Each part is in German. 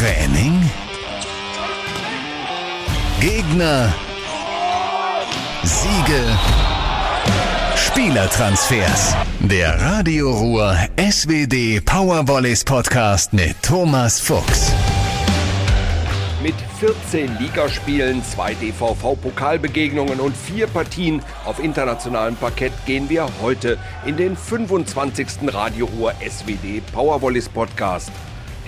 Training? Gegner? Siege? Spielertransfers. Der Radio Ruhr SWD Powervolleys Podcast mit Thomas Fuchs. Mit 14 Ligaspielen, zwei DVV-Pokalbegegnungen und vier Partien auf internationalem Parkett gehen wir heute in den 25. Radio Ruhr SWD Powervolleys Podcast.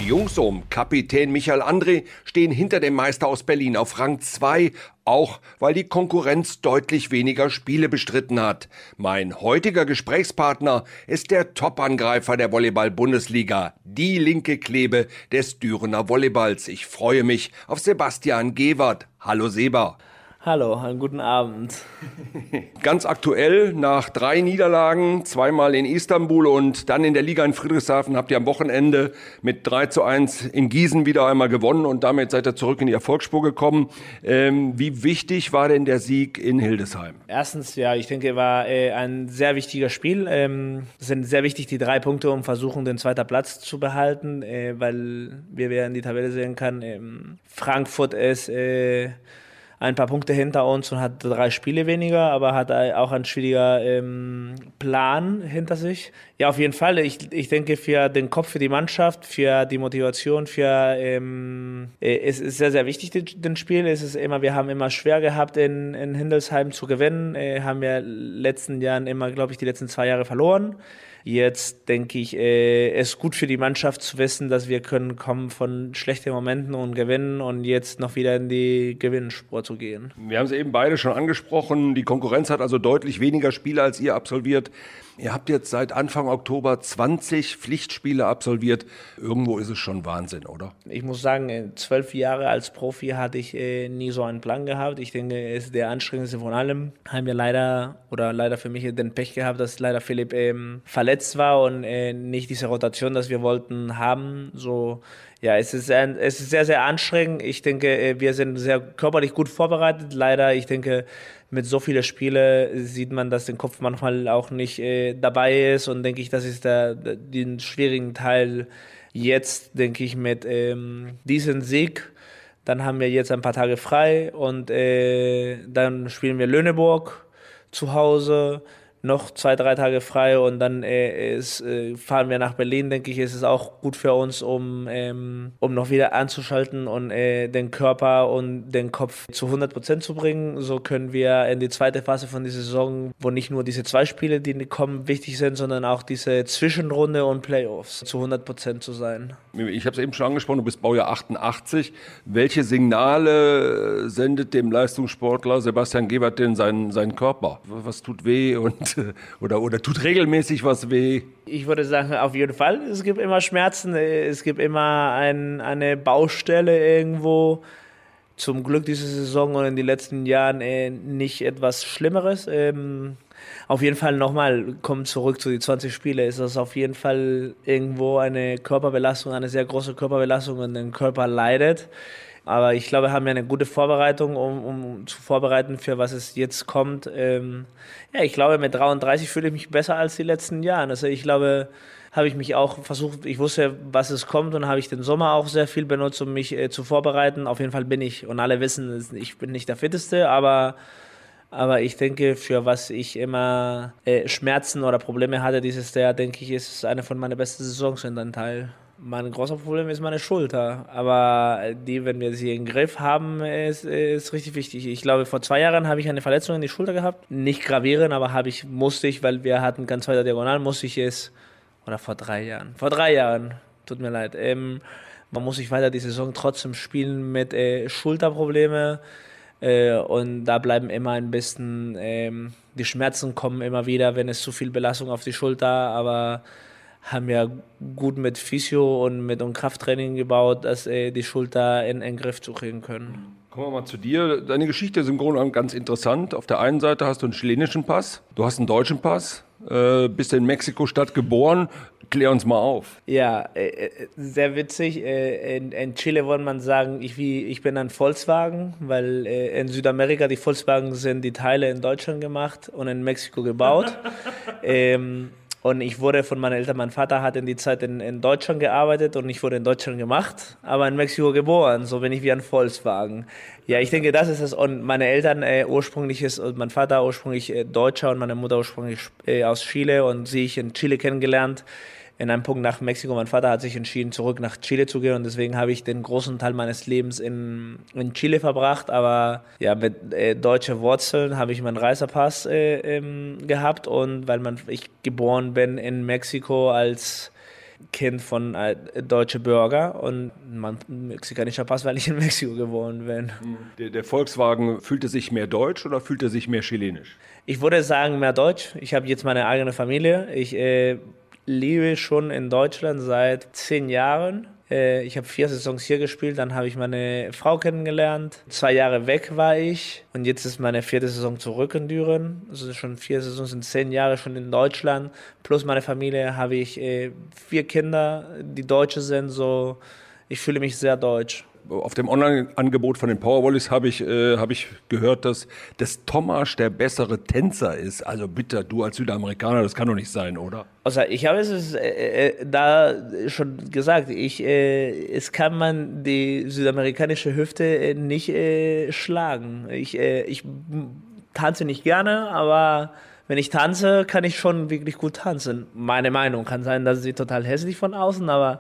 Die Jungs um Kapitän Michael André stehen hinter dem Meister aus Berlin auf Rang 2, auch weil die Konkurrenz deutlich weniger Spiele bestritten hat. Mein heutiger Gesprächspartner ist der Top-Angreifer der Volleyball-Bundesliga, die linke Klebe des Dürener Volleyballs. Ich freue mich auf Sebastian Gewert. Hallo Seba. Hallo, einen guten Abend. Ganz aktuell, nach drei Niederlagen, zweimal in Istanbul und dann in der Liga in Friedrichshafen, habt ihr am Wochenende mit 3 zu 1 in Gießen wieder einmal gewonnen und damit seid ihr zurück in die Erfolgsspur gekommen. Ähm, wie wichtig war denn der Sieg in Hildesheim? Erstens, ja, ich denke, war äh, ein sehr wichtiges Spiel. Ähm, es sind sehr wichtig, die drei Punkte, um versuchen, den zweiten Platz zu behalten, äh, weil, wie wir in die Tabelle sehen kann, ähm, Frankfurt ist... Äh, ein paar Punkte hinter uns und hat drei Spiele weniger, aber hat auch einen schwieriger ähm, Plan hinter sich. Ja, auf jeden Fall. Ich, ich denke, für den Kopf, für die Mannschaft, für die Motivation, für ähm, äh, es ist sehr, sehr wichtig, den Spiel. Es ist immer, wir haben immer schwer gehabt, in, in Hindelsheim zu gewinnen. Äh, haben wir letzten Jahren immer, glaube ich, die letzten zwei Jahre verloren. Jetzt denke ich, äh, es ist gut für die Mannschaft zu wissen, dass wir können kommen von schlechten Momenten und gewinnen und jetzt noch wieder in die Gewinnspur zu gehen. Wir haben es eben beide schon angesprochen. Die Konkurrenz hat also deutlich weniger Spiele als ihr absolviert. Ihr habt jetzt seit Anfang Oktober 20 Pflichtspiele absolviert. Irgendwo ist es schon Wahnsinn, oder? Ich muss sagen, zwölf Jahre als Profi hatte ich äh, nie so einen Plan gehabt. Ich denke, es ist der anstrengendste von allem. Haben wir leider, oder leider für mich, den Pech gehabt, dass leider Philipp ähm, verletzt war und äh, nicht diese Rotation, das wir wollten, haben. So, ja, es ist, ein, es ist sehr, sehr anstrengend. Ich denke, äh, wir sind sehr körperlich gut vorbereitet. Leider, ich denke, mit so vielen Spielen sieht man, dass der Kopf manchmal auch nicht äh, dabei ist und denke ich, das ist der, den schwierigen Teil jetzt, denke ich, mit ähm, diesem Sieg. Dann haben wir jetzt ein paar Tage frei und äh, dann spielen wir Löhneburg zu Hause noch zwei, drei Tage frei und dann äh, ist, äh, fahren wir nach Berlin, denke ich, ist es auch gut für uns, um, ähm, um noch wieder anzuschalten und äh, den Körper und den Kopf zu 100 Prozent zu bringen. So können wir in die zweite Phase von dieser Saison, wo nicht nur diese zwei Spiele, die kommen, wichtig sind, sondern auch diese Zwischenrunde und Playoffs zu 100 Prozent zu sein. Ich habe es eben schon angesprochen, du bist Baujahr 88. Welche Signale sendet dem Leistungssportler Sebastian Gebert denn seinen, seinen Körper? Was tut weh und oder, oder tut regelmäßig was weh? Ich würde sagen, auf jeden Fall. Es gibt immer Schmerzen, es gibt immer ein, eine Baustelle irgendwo. Zum Glück diese Saison und in den letzten Jahren äh, nicht etwas Schlimmeres. Ähm, auf jeden Fall nochmal, kommen zurück zu den 20 Spielen, ist das auf jeden Fall irgendwo eine Körperbelastung, eine sehr große Körperbelastung und der Körper leidet. Aber ich glaube, wir haben ja eine gute Vorbereitung, um, um zu vorbereiten für was es jetzt kommt. Ähm, ja, ich glaube, mit 33 fühle ich mich besser als die letzten Jahre. Also ich glaube, habe ich mich auch versucht, ich wusste, was es kommt und habe ich den Sommer auch sehr viel benutzt, um mich äh, zu vorbereiten. Auf jeden Fall bin ich, und alle wissen, ich bin nicht der Fitteste, aber, aber ich denke, für was ich immer äh, Schmerzen oder Probleme hatte dieses Jahr, denke ich, ist es eine von meinen besten Saisons in deinem Teil. Mein großer Problem ist meine Schulter. Aber die, wenn wir sie im Griff haben, ist, ist richtig wichtig. Ich glaube, vor zwei Jahren habe ich eine Verletzung in die Schulter gehabt. Nicht gravierend, aber habe ich, musste ich, weil wir hatten ganz weiter Diagonal, musste ich es, oder vor drei Jahren, vor drei Jahren, tut mir leid, ähm, man muss sich weiter die Saison trotzdem spielen mit äh, Schulterprobleme. Äh, und da bleiben immer ein bisschen, ähm, die Schmerzen kommen immer wieder, wenn es zu viel Belastung auf die Schulter, aber haben ja gut mit Physio und mit und Krafttraining gebaut, dass äh, die Schulter in den Griff zu kriegen können. Kommen wir mal zu dir. Deine Geschichte ist im Grunde genommen ganz interessant. Auf der einen Seite hast du einen chilenischen Pass, du hast einen deutschen Pass, äh, bist in Mexiko-Stadt geboren. Klär uns mal auf. Ja, äh, äh sehr witzig. Äh, in, in, Chile wollte man sagen, ich, wie, ich bin ein Volkswagen, weil äh, in Südamerika die Volkswagen sind die Teile in Deutschland gemacht und in Mexiko gebaut. ähm, Und ich wurde von meinen Eltern, mein Vater hat in die Zeit in, in Deutschland gearbeitet und ich wurde in Deutschland gemacht, aber in Mexiko geboren. So bin ich wie ein Volkswagen. Ja, ich denke, das ist es. Und meine Eltern äh, ursprünglich ist, mein Vater ursprünglich äh, Deutscher und meine Mutter ursprünglich äh, aus Chile und sie ich in Chile kennengelernt in einem Punkt nach Mexiko. Mein Vater hat sich entschieden, zurück nach Chile zu gehen und deswegen habe ich den großen Teil meines Lebens in, in Chile verbracht. Aber ja, mit äh, deutschen Wurzeln habe ich meinen Reisepass äh, ähm, gehabt und weil man, ich geboren bin in Mexiko als Kind von äh, deutsche Bürger und mein mexikanischer Pass, weil ich in Mexiko geboren bin. Der, der Volkswagen fühlte sich mehr deutsch oder fühlte sich mehr chilenisch? Ich würde sagen mehr deutsch. Ich habe jetzt meine eigene Familie. Ich äh, lebe schon in Deutschland seit zehn Jahren. Äh, ich habe vier Saisons hier gespielt, dann habe ich meine Frau kennengelernt. Zwei Jahre weg war ich und jetzt ist meine vierte Saison zurück in Düren. Also schon vier Saisons sind zehn Jahre schon in Deutschland. Plus meine Familie habe ich äh, vier Kinder, die Deutsche sind. So, ich fühle mich sehr deutsch auf dem Online-Angebot von den Powerwallis habe ich, äh, hab ich gehört, dass, dass Tomasz der bessere Tänzer ist. Also bitte, du als Südamerikaner, das kann doch nicht sein, oder? Also ich habe es äh, äh, da schon gesagt, ich, äh, es kann man die südamerikanische Hüfte äh, nicht äh, schlagen. Ich, ich tanze nicht gerne, aber wenn ich tanze, kann ich schon wirklich gut tanzen. Meine Meinung kann sein, dass sie total hässlich von außen, aber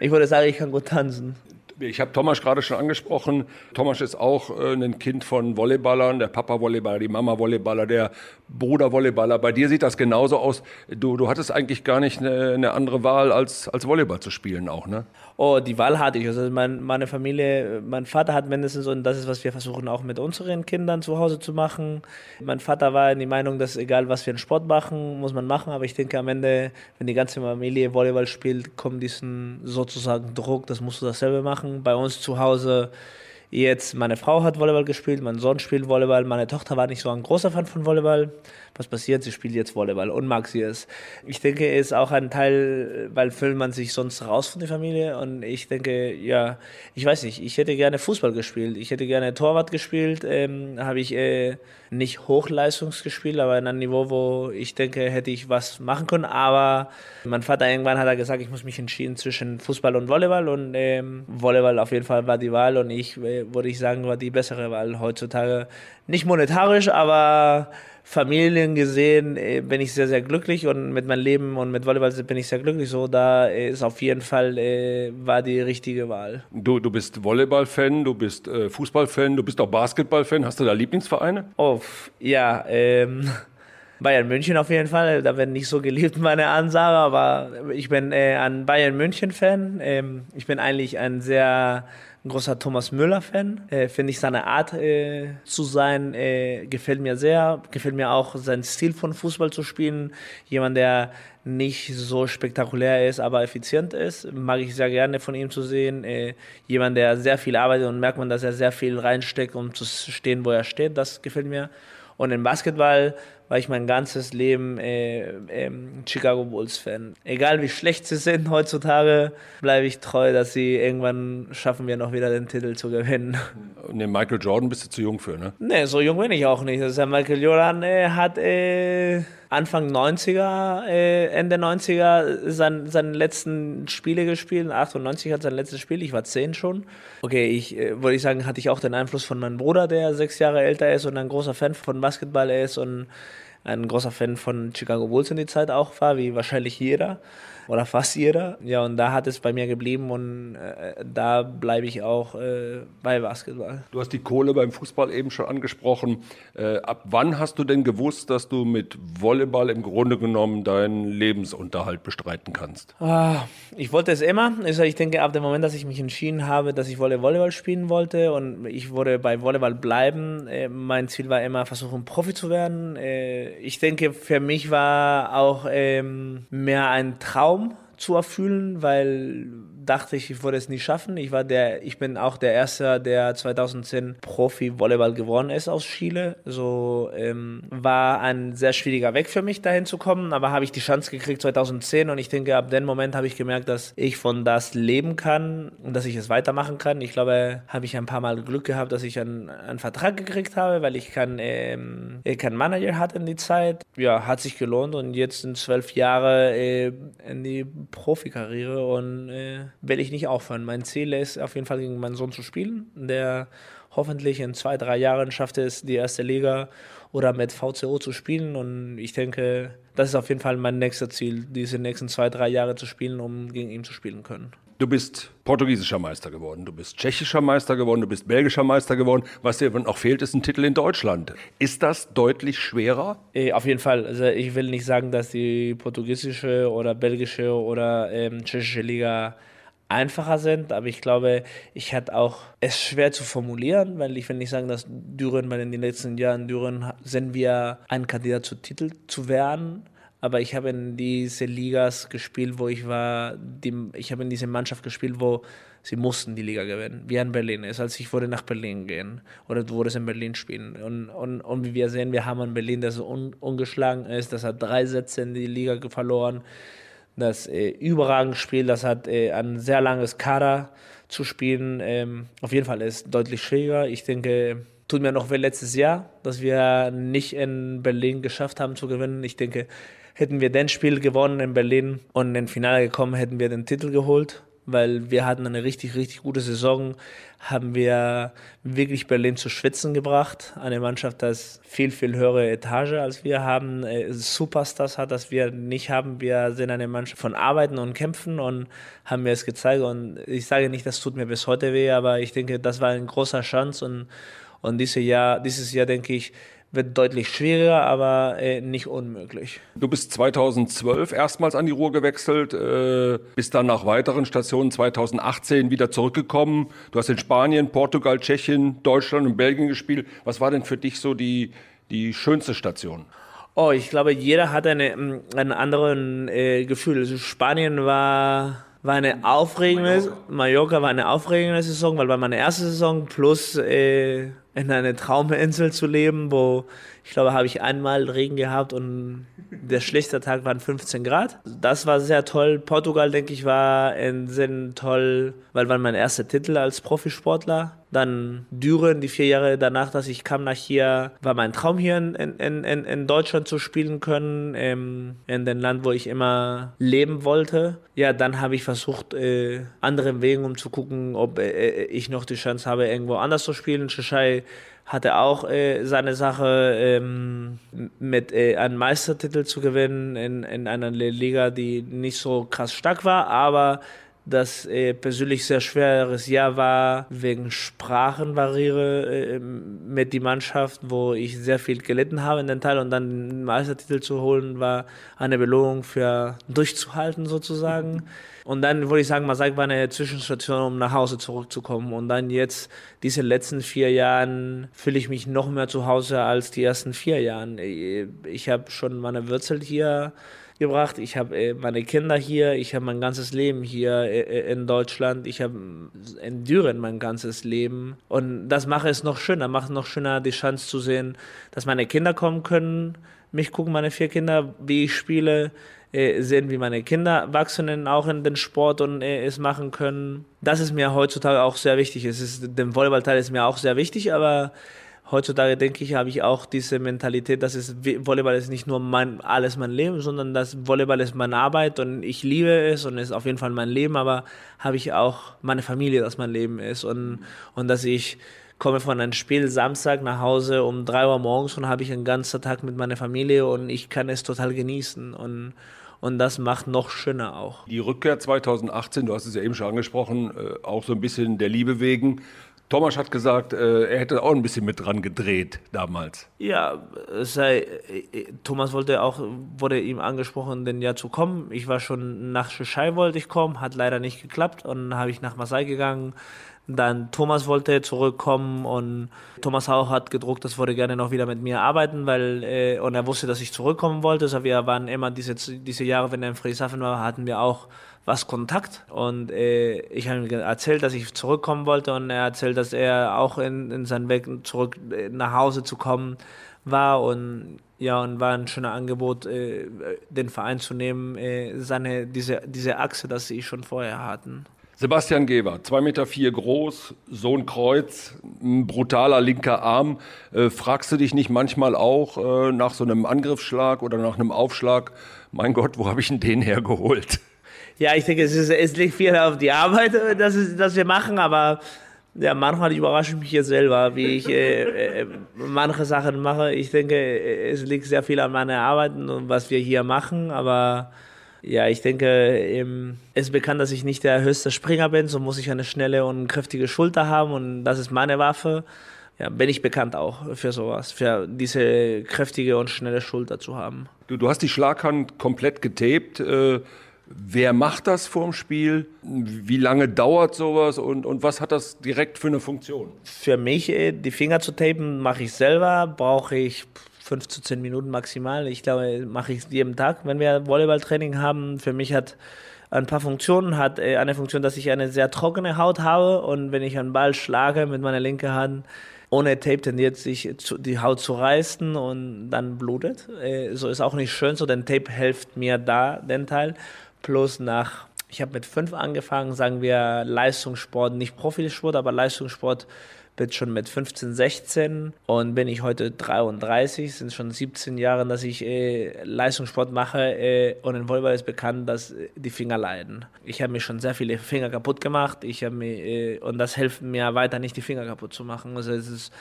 ich würde sagen, ich kann gut tanzen. Ich habe Thomas gerade schon angesprochen. Thomas ist auch äh, ein Kind von Volleyballern, der Papa Volleyballer, die Mama Volleyballer, der Bruder Volleyballer. Bei dir sieht das genauso aus. Du, du hattest eigentlich gar nicht eine, eine andere Wahl, als, als Volleyball zu spielen auch, ne? Oh, die Wahl hatte ich. Also mein, meine Familie, mein Vater hat mindestens, und das ist, was wir versuchen auch mit unseren Kindern zu Hause zu machen. Mein Vater war in die Meinung, dass egal was wir einen Sport machen, muss man machen. Aber ich denke am Ende, wenn die ganze Familie Volleyball spielt, kommt diesen sozusagen Druck, das musst du dasselbe machen. Bei uns zu Hause Jetzt, meine Frau hat Volleyball gespielt, mein Sohn spielt Volleyball, meine Tochter war nicht so ein großer Fan von Volleyball. Was passiert? Sie spielt jetzt Volleyball und mag sie es. Ich denke, es ist auch ein Teil, weil fühlt man sich sonst raus von der Familie und ich denke, ja, ich weiß nicht, ich hätte gerne Fußball gespielt, ich hätte gerne Torwart gespielt, ähm, habe ich äh, nicht Hochleistungs gespielt, aber in einem Niveau, wo ich denke, hätte ich was machen können, aber mein Vater irgendwann hat er gesagt, ich muss mich entschieden zwischen Fußball und Volleyball und ähm, Volleyball auf jeden Fall war die Wahl und ich äh, würde ich sagen, war die bessere Wahl heutzutage. Nicht monetarisch, aber Familien gesehen äh, bin ich sehr, sehr glücklich und mit meinem Leben und mit Volleyball bin ich sehr glücklich. So, da ist auf jeden Fall äh, war die richtige Wahl. Du, du bist Volleyball-Fan, du bist äh, Fußball-Fan, du bist auch Basketball-Fan. Hast du da Lieblingsvereine? Oh, ja, ähm, Bayern München auf jeden Fall. Da werden nicht so geliebt meine Ansage, aber ich bin äh, ein Bayern München-Fan. Ähm, ich bin eigentlich ein sehr großer Thomas Müller-Fan. Äh, Finde ich seine Art äh, zu sein, äh, gefällt mir sehr. Gefällt mir auch sein Stil von Fußball zu spielen. Jemand, der nicht so spektakulär ist, aber effizient ist, mag ich sehr gerne von ihm zu sehen. Äh, jemand, der sehr viel arbeitet und merkt man, dass er sehr viel reinsteckt, um zu stehen, wo er steht. Das gefällt mir. Und im Basketball war ich mein ganzes Leben äh, äh, Chicago Bulls Fan. Egal wie schlecht sie sind heutzutage, bleibe ich treu, dass sie irgendwann schaffen wir noch wieder den Titel zu gewinnen. Ne, Michael Jordan bist du zu jung für, ne? Ne, so jung bin ich auch nicht. Also Michael Jordan äh, hat äh, Anfang 90er, äh, Ende 90er sein, seine letzten Spiele gespielt. 98 hat sein letztes Spiel, ich war 10 schon. Okay, ich äh, würde ich sagen, hatte ich auch den Einfluss von meinem Bruder, der sechs Jahre älter ist und ein großer Fan von Basketball ist und ein großer Fan von Chicago Bulls in die Zeit auch war, wie wahrscheinlich jeder oder fast jeder. Ja, und da hat es bei mir geblieben und äh, da bleibe ich auch äh, bei Basketball. Du hast die Kohle beim Fußball eben schon angesprochen. Äh, ab wann hast du denn gewusst, dass du mit Volleyball im Grunde genommen deinen Lebensunterhalt bestreiten kannst? Ah, ich wollte es immer. Also ich denke, ab dem Moment, dass ich mich entschieden habe, dass ich Volleyball spielen wollte und ich wollte bei Volleyball bleiben, äh, mein Ziel war immer, versuchen, Profi zu werden. Ich denke, für mich war auch ähm, mehr ein Traum, zu erfüllen, weil dachte ich, ich würde es nicht schaffen. Ich war der, ich bin auch der Erste, der 2010 Profi-Volleyball geworden ist aus Chile. So ähm, war ein sehr schwieriger Weg für mich, dahin zu kommen, aber habe ich die Chance gekriegt 2010 und ich denke, ab dem Moment habe ich gemerkt, dass ich von das leben kann und dass ich es weitermachen kann. Ich glaube, habe ich ein paar Mal Glück gehabt, dass ich einen, einen Vertrag gekriegt habe, weil ich keinen ähm, kein Manager hatte in die Zeit. Ja, hat sich gelohnt und jetzt sind zwölf Jahre äh, in die Profikarriere und äh, will ich nicht aufhören. Mein Ziel ist auf jeden Fall gegen meinen Sohn zu spielen, der hoffentlich in zwei, drei Jahren schafft es, die erste Liga oder mit VCO zu spielen. Und ich denke, das ist auf jeden Fall mein nächstes Ziel, diese nächsten zwei, drei Jahre zu spielen, um gegen ihn zu spielen können. Du bist portugiesischer Meister geworden, du bist tschechischer Meister geworden, du bist belgischer Meister geworden. Was dir noch fehlt, ist ein Titel in Deutschland. Ist das deutlich schwerer? Äh, auf jeden Fall. Also ich will nicht sagen, dass die portugiesische oder belgische oder ähm, tschechische Liga einfacher sind, aber ich glaube, ich hatte auch es schwer zu formulieren, weil ich will nicht sagen, dass Düren, weil in den letzten Jahren Düren sind wir ein Kandidat zu Titel zu werden. Aber ich habe in diese Ligas gespielt, wo ich war, die, ich habe in diese Mannschaft gespielt, wo sie mussten die Liga gewinnen, wie in Berlin ist. als ich wurde nach Berlin gehen oder du wurdest in Berlin spielen. Und, und, und wie wir sehen, wir haben in Berlin, das un, ungeschlagen ist, das hat drei Sätze in die Liga verloren das äh, überragend spielt. Das hat äh, ein sehr langes Kader zu spielen. Ähm, auf jeden Fall ist deutlich schwieriger. Ich denke, tut mir noch wie letztes Jahr, dass wir nicht in Berlin geschafft haben zu gewinnen. Ich denke, hätten wir den Spiel gewonnen in Berlin und in den Finale gekommen, hätten wir den Titel geholt weil wir hatten eine richtig, richtig gute Saison, haben wir wirklich Berlin zu schwitzen gebracht. Eine Mannschaft, das viel, viel höhere Etage als wir haben, äh, Superstars hat, das wir nicht haben. Wir sind eine Mannschaft von Arbeiten und Kämpfen und haben mir es gezeigt. Und ich sage nicht, das tut mir bis heute weh, aber ich denke, das war ein großer Chance und, und dieses Jahr, dieses Jahr denke ich, wird deutlich schwieriger, aber äh, nicht unmöglich. Du bist 2012 erstmals an die Ruhr gewechselt, äh, bist dann nach weiteren Stationen 2018 wieder zurückgekommen. Du hast in Spanien, Portugal, Tschechien, Deutschland und Belgien gespielt. Was war denn für dich so die, die schönste Station? Oh, ich glaube, jeder hat eine, mm, ein anderes äh, Gefühl. Also Spanien war war eine aufregende, Mallorca. Mallorca war eine aufregende Saison, weil war meine erste Saison plus äh, in einer Trauminsel zu leben, wo ich glaube, habe ich einmal Regen gehabt und der schlechteste Tag waren 15 Grad. Das war sehr toll. Portugal, denke ich, war in Sinn toll, weil war mein erster Titel als Profisportler. Dann Düren, die vier Jahre danach, dass ich kam nach hier, war mein Traum hier in, in, in, in Deutschland zu spielen können, ähm, in dem Land, wo ich immer leben wollte. Ja, dann habe ich versucht, äh, andere Wege, um zu gucken, ob äh, ich noch die Chance habe, irgendwo anders zu spielen. Tschechei hatte auch äh, seine Sache ähm, mit äh, einem Meistertitel zu gewinnen in, in einer Liga, die nicht so krass stark war, aber das äh, persönlich sehr schweres Jahr war wegen Sprachenbarriere äh, mit die Mannschaft, wo ich sehr viel gelitten habe in den Teil und dann den Meistertitel zu holen war eine Belohnung für durchzuhalten sozusagen. Und dann würde ich sagen, Masak war eine Zwischenstation, um nach Hause zurückzukommen. Und dann jetzt, diese letzten vier Jahren, fühle ich mich noch mehr zu Hause als die ersten vier Jahren. Ich habe schon meine Wurzel hier gebracht. Ich habe äh, meine Kinder hier, ich habe mein ganzes Leben hier äh, äh, in Deutschland, ich habe in Düren mein ganzes Leben. Und das macht es noch schöner, macht noch schöner, die Chance zu sehen, dass meine Kinder kommen können, mich gucken, meine vier Kinder, wie ich spiele, äh, sehen, wie meine Kinder wachsen auch in den Sport und äh, es machen können. Das ist mir heutzutage auch sehr wichtig. Es ist, der Volleyballteil ist mir auch sehr wichtig, aber heutzutage denke ich, habe ich auch diese Mentalität, dass es Volleyball ist nicht nur mein alles mein Leben, sondern dass Volleyball ist meine Arbeit und ich liebe es und ist auf jeden Fall mein Leben, aber habe ich auch meine Familie, dass mein Leben ist und und dass ich komme von einem Spiel Samstag nach Hause um drei Uhr morgens und habe ich einen ganzen Tag mit meiner Familie und ich kann es total genießen und und das macht noch schöner auch. Die Rückkehr 2018, du hast es ja eben schon angesprochen, äh, auch so ein bisschen der Liebe wegen. Thomas hat gesagt, äh, er hätte auch ein bisschen mit dran gedreht damals. Ja, sei, äh, Thomas wollte auch, wurde ihm angesprochen, denn ja zu kommen. Ich war schon nach Tschechei wollte ich kommen, hat leider nicht geklappt und dann habe ich nach Marseille gegangen, Dann Thomas wollte zurückkommen und Thomas auch hat gedruckt, das würde gerne noch wieder mit mir arbeiten, weil äh, und er wusste, dass ich zurückkommen wollte. Also wir waren immer diese, diese Jahre, wenn er in Friedrichshafen war, hatten wir auch was Kontakt und äh, ich habe ihm erzählt, dass ich zurückkommen wollte und er erzählt, dass er auch in, in seinen Weg zurück äh, nach Hause zu kommen war und ja und war ein schöner Angebot, äh, den Verein zu nehmen, äh, seine diese diese Achse, dass sie schon vorher hatten. Sebastian Geber, 2,4 Meter vier groß, so ein Kreuz, ein brutaler linker Arm. Äh, fragst du dich nicht manchmal auch äh, nach so einem Angriffsschlag oder nach einem Aufschlag, mein Gott, wo habe ich denn den hergeholt? Ja, ich denke, es, ist, es liegt viel auf die Arbeit, äh, das, ist, das wir machen, aber ja, manchmal überrasche ich mich hier selber, wie ich äh, äh, manche Sachen mache. Ich denke, es liegt sehr viel an meiner Arbeit und was wir hier machen, aber ja, ich denke, es ist bekannt, dass ich nicht der höchste Springer bin, so muss ich eine schnelle und kräftige Schulter haben und das ist meine Waffe. Ja, bin ich bekannt auch für sowas, für diese kräftige und schnelle Schulter zu haben. Du, du hast die Schlaghand komplett getaped. Äh, wer macht das vorm Spiel? Wie lange dauert sowas und, und was hat das direkt für eine Funktion? Für mich, äh, die Finger zu tapen, mache ich selber, brauche ich fünf zu zehn Minuten maximal. Ich glaube, mache ich jeden Tag, wenn wir Volleyballtraining haben. Für mich hat ein paar Funktionen, hat äh, eine Funktion, dass ich eine sehr trockene Haut habe und wenn ich einen Ball schlage mit meiner linken Hand, ohne Tape tendiert sich die Haut zu reißen und dann blutet. Äh, so ist auch nicht schön so, denn Tape hilft mir da, den Teil. Plus nach, ich habe mit fünf angefangen, sagen wir Leistungssport, nicht Profisport, aber Leistungssport bin schon mit 15, 16 und bin ich heute 33, sind schon 17 Jahre, dass ich äh, Leistungssport mache äh, und in Volleyball ist bekannt, dass äh, die Finger leiden. Ich habe mir schon sehr viele Finger kaputt gemacht ich mir, äh, und das hilft mir weiter nicht, die Finger kaputt zu machen. Also es ist,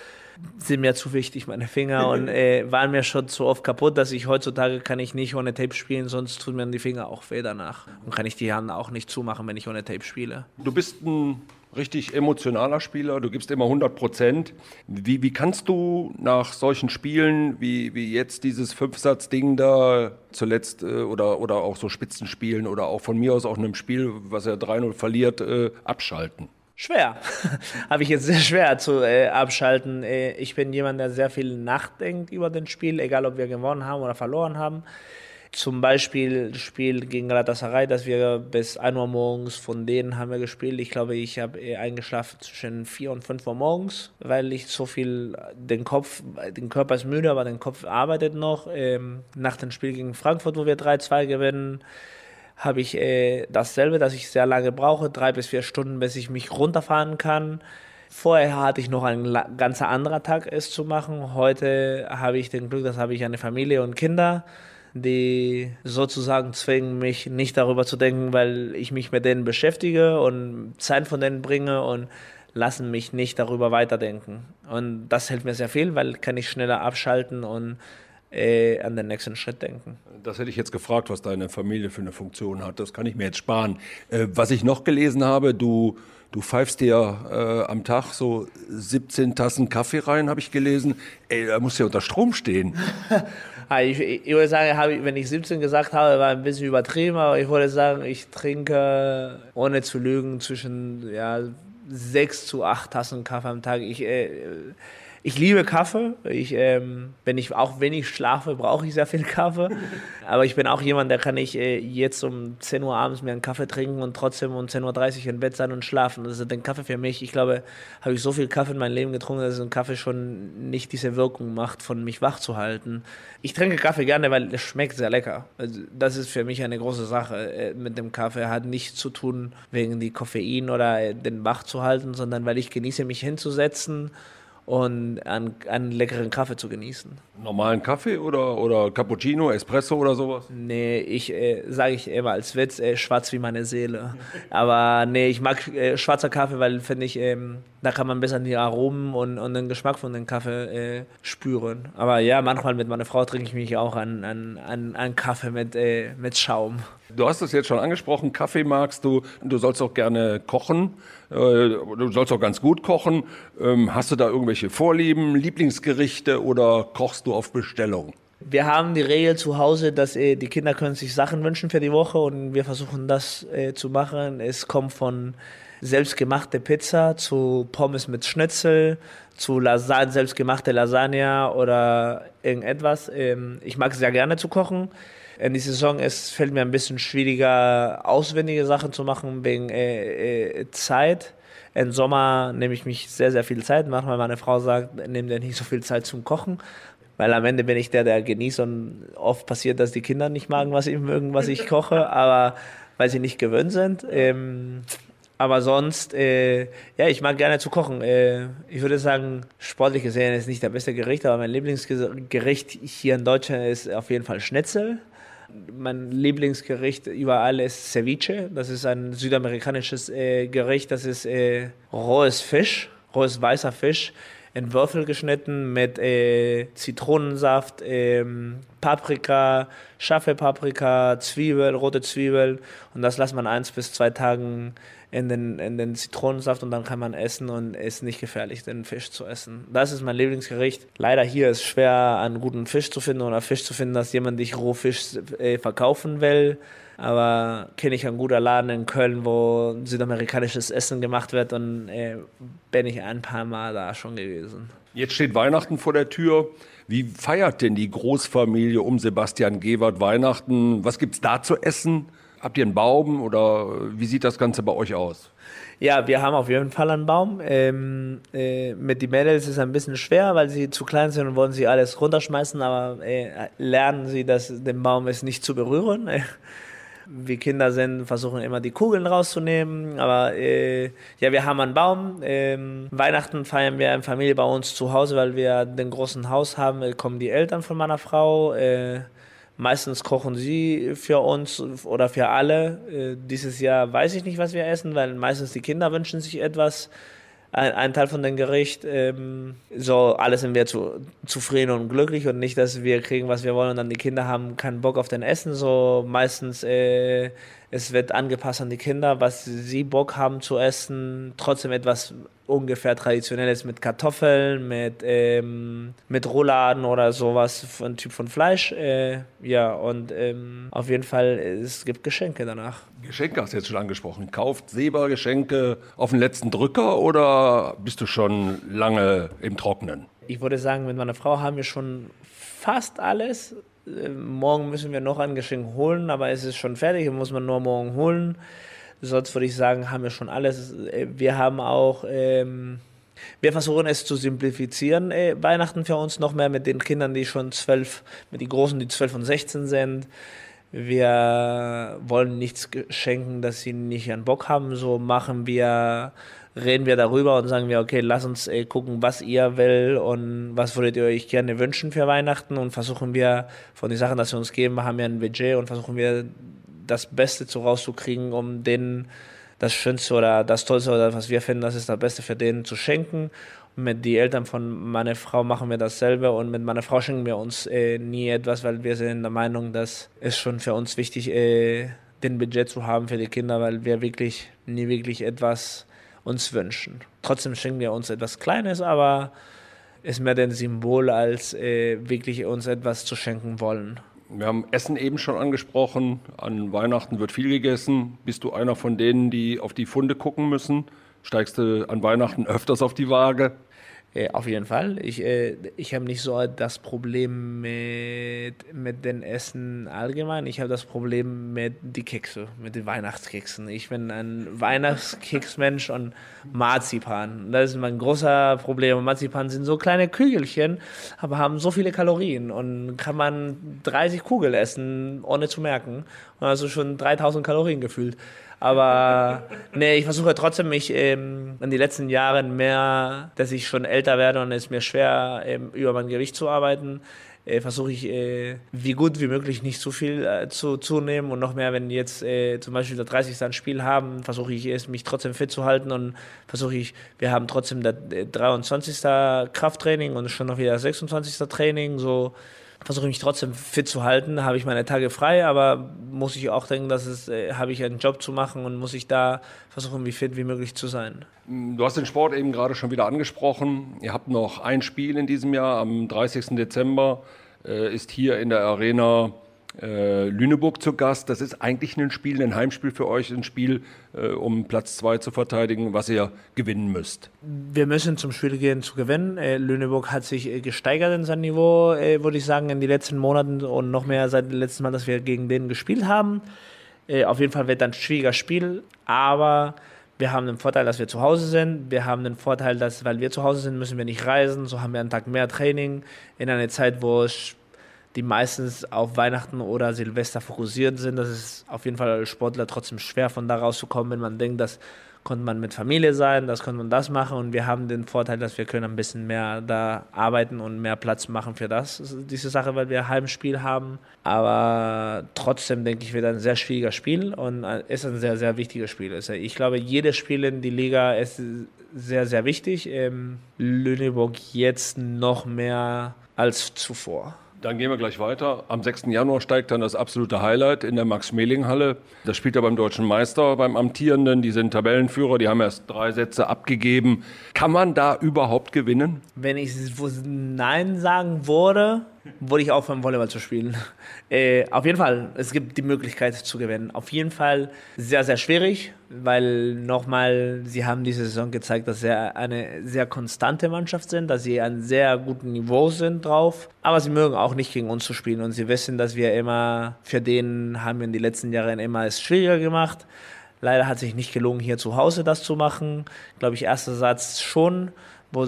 sind mir zu wichtig, meine Finger und äh, waren mir schon zu oft kaputt, dass ich heutzutage kann ich nicht ohne Tape spielen, sonst tun mir die Finger auch weh danach und kann ich die Hand auch nicht zumachen, wenn ich ohne Tape spiele. Du bist ein richtig emotionaler Spieler, du gibst immer 100 Prozent. Wie, wie kannst du nach solchen Spielen wie, wie jetzt dieses Fünfsatz-Ding da zuletzt äh, oder, oder auch so Spitzenspielen oder auch von mir aus auch einem Spiel, was er 3-0 verliert, äh, abschalten? Schwer. Habe ich jetzt sehr schwer zu äh, abschalten. Äh, ich bin jemand, der sehr viel nachdenkt über das Spiel, egal ob wir gewonnen haben oder verloren haben. Zum Beispiel das Spiel gegen Galatasaray, dass wir bis 1 Uhr morgens von denen haben wir gespielt. Ich glaube, ich habe eingeschlafen zwischen 4 und 5 Uhr morgens, weil ich so viel, den Kopf, den Körper ist müde, aber der Kopf arbeitet noch. Ähm, nach dem Spiel gegen Frankfurt, wo wir 3-2 gewinnen, habe ich äh, dasselbe, dass ich sehr lange brauche, drei bis vier Stunden, bis ich mich runterfahren kann. Vorher hatte ich noch einen ganz anderen Tag, es zu machen. Heute habe ich den Glück, dass habe ich eine Familie und Kinder die sozusagen zwingen mich nicht darüber zu denken, weil ich mich mit denen beschäftige und Zeit von denen bringe und lassen mich nicht darüber weiterdenken. Und das hilft mir sehr viel, weil kann ich schneller abschalten und äh, an den nächsten Schritt denken. Das hätte ich jetzt gefragt, was deine Familie für eine Funktion hat. Das kann ich mir jetzt sparen. Äh, was ich noch gelesen habe, du, du pfeifst dir äh, am Tag so 17 Tassen Kaffee rein, habe ich gelesen. Ey, da muss ja unter Strom stehen. ich, ich, würde sagen, wenn ich 17 gesagt habe, war ein bisschen übertrieben, aber ich würde sagen, ich trinke, ohne zu lügen, zwischen ja, sechs zu acht Tassen Kaffee am Tag. Ich, äh, ich liebe Kaffee. Ich, ähm, wenn ich auch wenig schlafe, brauche ich sehr viel Kaffee. Aber ich bin auch jemand, der kann ich äh, jetzt um 10 Uhr abends mir einen Kaffee trinken und trotzdem um 10.30 Uhr im Bett sein und schlafen. Das ist ein Kaffee für mich. Ich glaube, habe ich so viel Kaffee in meinem Leben getrunken, dass ein Kaffee schon nicht diese Wirkung macht, von mich wach zu halten. Ich trinke Kaffee gerne, weil es schmeckt sehr lecker. Also das ist für mich eine große Sache äh, mit dem Kaffee. Hat nichts zu tun wegen die Koffein oder äh, den wach zu halten, sondern weil ich genieße, mich hinzusetzen und einen, einen leckeren Kaffee zu genießen. Normalen Kaffee oder, oder Cappuccino, Espresso oder sowas? Nee, ich äh, sage ich immer als Witz, äh, schwarz wie meine Seele. Aber nee, ich mag äh, schwarzer Kaffee, weil finde ich, ähm, da kann man besser die Aromen und, und den Geschmack von dem Kaffee äh, spüren. Aber ja, manchmal mit meiner Frau trinke ich mich auch an, an, an, an Kaffee mit, äh, mit Schaum. Du hast es jetzt schon angesprochen, Kaffee magst du, du sollst auch gerne kochen, äh, du sollst auch ganz gut kochen. Ähm, hast du da irgendwelche Vorlieben, Lieblingsgerichte oder kochst du auf Bestellung? Wir haben die Regel zu Hause, dass äh, die Kinder können sich Sachen wünschen für die Woche und wir versuchen das äh, zu machen. Es kommt von selbstgemachte Pizza zu Pommes mit Schnitzel, zu Lasagne, selbstgemachte Lasagne oder irgendetwas. Ähm, ich mag sehr gerne zu kochen. In dieser Saison es fällt mir ein bisschen schwieriger, auswendige Sachen zu machen wegen äh, äh, Zeit. Im Sommer nehme ich mich sehr, sehr viel Zeit. Manchmal meine Frau sagt, nimm dir nicht so viel Zeit zum Kochen. Weil am Ende bin ich der, der genießt und oft passiert, dass die Kinder nicht mögen, was ich, mögen, was ich koche, aber weil sie nicht gewöhnt sind. Ähm, aber sonst, äh, ja, ich mag gerne zu kochen. Äh, ich würde sagen, sportlich gesehen ist nicht der beste Gericht, aber mein Lieblingsgericht hier in Deutschland ist auf jeden Fall Schnitzel. Mein Lieblingsgericht überall ist Ceviche. Das ist ein südamerikanisches äh, Gericht. Das ist äh, rohes Fisch, rohes weißer Fisch in Würfel geschnitten mit äh, Zitronensaft, ähm, Paprika, scharfe Paprika, Zwiebel, rote Zwiebel und das lässt man eins bis zwei Tagen in den, in den Zitronensaft und dann kann man essen und ist nicht gefährlich, den Fisch zu essen. Das ist mein Lieblingsgericht. Leider hier ist es schwer, einen guten Fisch zu finden oder Fisch zu finden, dass jemand dich Rohfisch äh, verkaufen will. Aber kenne ich einen guten Laden in Köln, wo südamerikanisches Essen gemacht wird und äh, bin ich ein paar Mal da schon gewesen. Jetzt steht Weihnachten vor der Tür. Wie feiert denn die Großfamilie um Sebastian Gewert Weihnachten? Was gibt es da zu essen? Habt ihr einen Baum oder wie sieht das Ganze bei euch aus? Ja, wir haben auf jeden Fall einen Baum. Ähm, äh, mit den Mädels ist es ein bisschen schwer, weil sie zu klein sind und wollen sie alles runterschmeißen, aber äh, lernen sie, dass den Baum ist nicht zu berühren. wir Kinder sind, versuchen immer die Kugeln rauszunehmen. Aber äh, ja, wir haben einen Baum. Ähm, Weihnachten feiern wir in Familie bei uns zu Hause, weil wir den großen Haus haben. Kommen die Eltern von meiner Frau. Äh, Meistens kochen sie für uns oder für alle. Äh, dieses Jahr weiß ich nicht, was wir essen, weil meistens die Kinder wünschen sich etwas. Ein, ein Teil von dem Gericht. Ähm, so, alles sind wir zu, zufrieden und glücklich und nicht, dass wir kriegen, was wir wollen und dann die Kinder haben keinen Bock auf den Essen. So, meistens, äh, es wird angepasst an die Kinder, was sie Bock haben zu essen. Trotzdem etwas ungefähr traditionelles mit Kartoffeln, mit, ähm, mit Rouladen oder sowas, ein Typ von Fleisch. Äh, ja, und ähm, auf jeden Fall, es gibt Geschenke danach. Geschenke hast du jetzt schon angesprochen. Kauft Seba Geschenke auf den letzten Drücker oder bist du schon lange im Trocknen? Ich würde sagen, mit meiner Frau haben wir schon fast alles. Äh, morgen müssen wir noch ein Geschenk holen, aber es ist schon fertig, muss man nur morgen holen. Sonst würde ich sagen, haben wir schon alles. Wir haben auch, ähm, wir versuchen es zu simplifizieren, äh, Weihnachten für uns noch mehr mit den Kindern, die schon zwölf, mit den Großen, die zwölf und sechzehn sind. Wir wollen nichts schenken, dass sie nicht an Bock haben. So machen wir, reden wir darüber und sagen wir, okay, lass uns äh, gucken, was ihr will und was würdet ihr euch gerne wünschen für Weihnachten und versuchen wir von den Sachen, dass sie uns geben, haben wir ein Budget und versuchen wir das Beste zu rauszukriegen, um denen das Schönste oder das Tollste oder was wir finden, das ist das Beste für denen zu schenken. Mit den Eltern von meiner Frau machen wir dasselbe und mit meiner Frau schenken wir uns äh, nie etwas, weil wir sind der Meinung, dass es schon für uns wichtig äh, den Budget zu haben für die Kinder, weil wir wirklich nie wirklich etwas uns wünschen. Trotzdem schenken wir uns etwas Kleines, aber ist mehr ein Symbol, als äh, wirklich uns etwas zu schenken wollen. Wir haben Essen eben schon angesprochen. An Weihnachten wird viel gegessen. Bist du einer von denen, die auf die Funde gucken müssen? Steigst du an Weihnachten öfters auf die Waage? Äh, auf jeden Fall. Ich, äh, ich habe nicht so das Problem mit, mit den Essen allgemein. Ich habe das Problem mit den Kekse, mit den Weihnachtskeksen. Ich bin ein Weihnachtskeksmensch und Marzipan. Das ist mein großer Problem. Marzipan sind so kleine Kügelchen, aber haben so viele Kalorien und kann man 30 Kugeln essen, ohne zu merken. Also schon 3000 Kalorien gefühlt. Aber nee, ich versuche trotzdem mich ähm, in den letzten Jahren mehr, dass ich schon älter werde und es mir schwer, ähm, über mein Gewicht zu arbeiten. Äh, versuche ich, äh, wie gut wie möglich nicht zu viel äh, zu, zunehmen und noch mehr, wenn jetzt äh, zum Beispiel der 30. ein Spiel haben, versuche ich es, mich trotzdem fit zu halten und versuche ich, wir haben trotzdem 23. Äh, Krafttraining und schon noch wieder 26. Training, so versuche ich mich trotzdem fit zu halten, habe ich meine Tage frei, aber muss ich auch denken, dass es, äh, habe ich einen Job zu machen und muss ich da versuchen, wie fit wie möglich zu sein. Du hast den Sport eben gerade schon wieder angesprochen. Ihr habt noch ein Spiel in diesem Jahr. Am 30. Dezember äh, ist hier in der Arena Lüneburg zu Gast. Das ist eigentlich ein Spiel, ein Heimspiel für euch, ein Spiel, äh, um Platz 2 zu verteidigen, was ihr gewinnen müsst. Wir müssen zum Spiel gehen zu gewinnen. Äh, Lüneburg hat sich äh, gesteigert in sein Niveau, äh, würde ich sagen, in den letzten Monaten und noch mehr seit dem letzten Mal, dass wir gegen den gespielt haben. Äh, auf jeden Fall wird ein schwieriger Spiel, aber wir haben den Vorteil, dass wir zu Hause sind. Wir haben den Vorteil, dass, weil wir zu Hause sind, müssen wir nicht reisen. So haben wir einen Tag mehr Training in einer Zeit, wo es die meistens auf Weihnachten oder Silvester fokussiert sind. Das ist auf jeden Fall als Sportler trotzdem schwer, von da rauszukommen, wenn man denkt, dass konnte man mit Familie sein, das konnte man das machen und wir haben den Vorteil, dass wir können ein bisschen mehr da arbeiten und mehr Platz machen für das, diese Sache, weil wir Heimspiel haben. Aber trotzdem denke ich, wird ein sehr schwieriger Spiel und ist ein sehr, sehr wichtiges Spiel. Also ich glaube, jedes Spiel in die Liga ist sehr, sehr wichtig. Ähm, Lüneburg jetzt noch mehr als zuvor. Dann gehen wir gleich weiter. Am 6. Januar steigt dann das absolute Highlight in der Max-Schmeling-Halle. Das spielt er beim deutschen Meister, beim Amtierenden. Die sind Tabellenführer, die haben erst drei Sätze abgegeben. Kann man da überhaupt gewinnen? Wenn ich Nein sagen würde, würde ich aufhören, Volleyball zu spielen. Äh, auf jeden Fall, es gibt die Möglichkeit zu gewinnen. Auf jeden Fall sehr, sehr schwierig, weil nochmal, sie haben diese Saison gezeigt, dass sie eine sehr konstante Mannschaft sind, dass sie ein sehr gutes Niveau sind drauf. Aber sie mögen auch nicht gegen uns zu spielen und sie wissen, dass wir immer, für den haben wir in den letzten Jahren immer es schwieriger gemacht. Leider hat sich nicht gelungen, hier zu Hause das zu machen. Glaube ich, erster Satz schon wo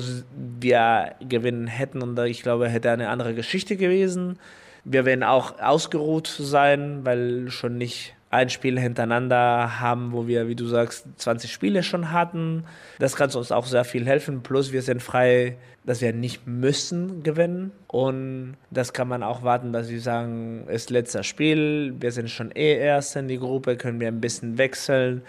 wir gewinnen hätten und ich glaube, hätte eine andere Geschichte gewesen. Wir werden auch ausgeruht sein, weil schon nicht ein Spiel hintereinander haben, wo wir, wie du sagst, 20 Spiele schon hatten. Das kann uns auch sehr viel helfen. Plus wir sind frei, dass wir nicht müssen gewinnen. Und das kann man auch warten, dass sie sagen, ist letzter Spiel, wir sind schon eh erst in die Gruppe, können wir ein bisschen wechseln.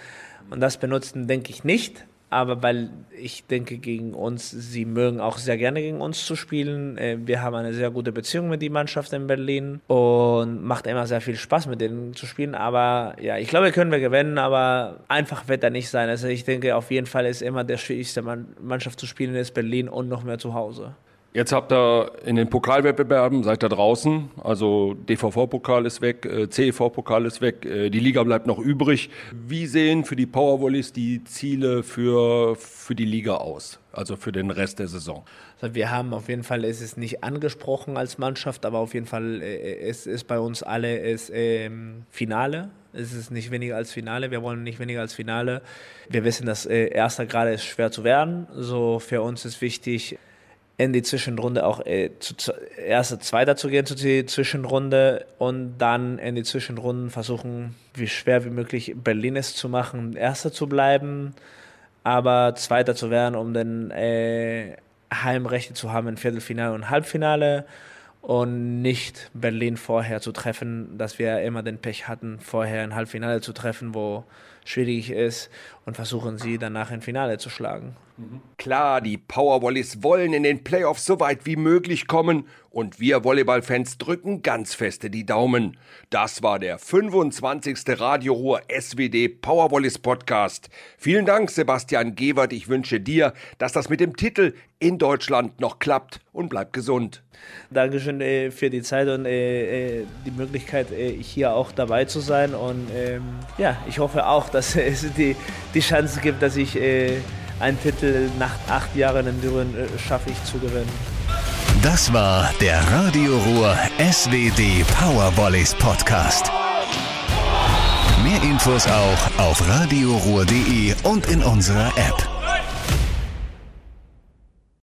Und das benutzen, denke ich nicht aber weil ich denke, gegen uns, sie mögen auch sehr gerne gegen uns zu spielen. Äh, wir haben eine sehr gute Beziehung mit der Mannschaft in Berlin und macht immer sehr viel Spaß mit denen zu spielen. Aber ja, ich glaube, können wir gewinnen, aber einfach wird er nicht sein. Also ich denke, auf jeden Fall ist immer der schwierigste Mannschaft zu spielen ist Berlin und noch mehr zu Hause. Jetzt habt ihr in den Pokalwettbewerben, seid ihr draußen, also DVV-Pokal ist weg, äh, CEV-Pokal ist weg, äh, die Liga bleibt noch übrig. Wie sehen für die Powervolleys die Ziele für, für die Liga aus, also für den Rest der Saison? Also wir haben auf jeden Fall, es ist nicht angesprochen als Mannschaft, aber auf jeden Fall äh, es ist bei uns alle ist, ähm, Finale. Es ist nicht weniger als Finale. Wir wollen nicht weniger als Finale. Wir wissen, dass äh, erster gerade ist schwer zu werden. So für uns ist wichtig, in die Zwischenrunde auch äh, zu, zu, erste, zweiter zu gehen zu die Zwischenrunde und dann in die Zwischenrunden versuchen, wie schwer wie möglich Berlin es zu machen, erster zu bleiben, aber zweiter zu werden, um dann äh, Heimrechte zu haben im Viertelfinale und Halbfinale und nicht Berlin vorher zu treffen, dass wir immer den Pech hatten, vorher ein Halbfinale zu treffen, wo schwierig ist und versuchen sie danach im Finale zu schlagen. Klar, die Powerwollies wollen in den Playoffs so weit wie möglich kommen und wir Volleyballfans drücken ganz feste die Daumen. Das war der 25. Radio Ruhr SWD Powerwollies Podcast. Vielen Dank, Sebastian Gewert. Ich wünsche dir, dass das mit dem Titel in Deutschland noch klappt und bleib gesund. Dankeschön äh, für die Zeit und äh, äh die Möglichkeit, äh, hier auch dabei zu sein. Und ähm, ja, ich hoffe auch, dass es die, die Chance gibt, dass ich äh, einen Titel nach acht Jahren in Düren äh, schaffe ich zu gewinnen. Das war der Radio Ruhr SWD Powervolleys Podcast. Mehr Infos auch auf radioruhr.de und in unserer App.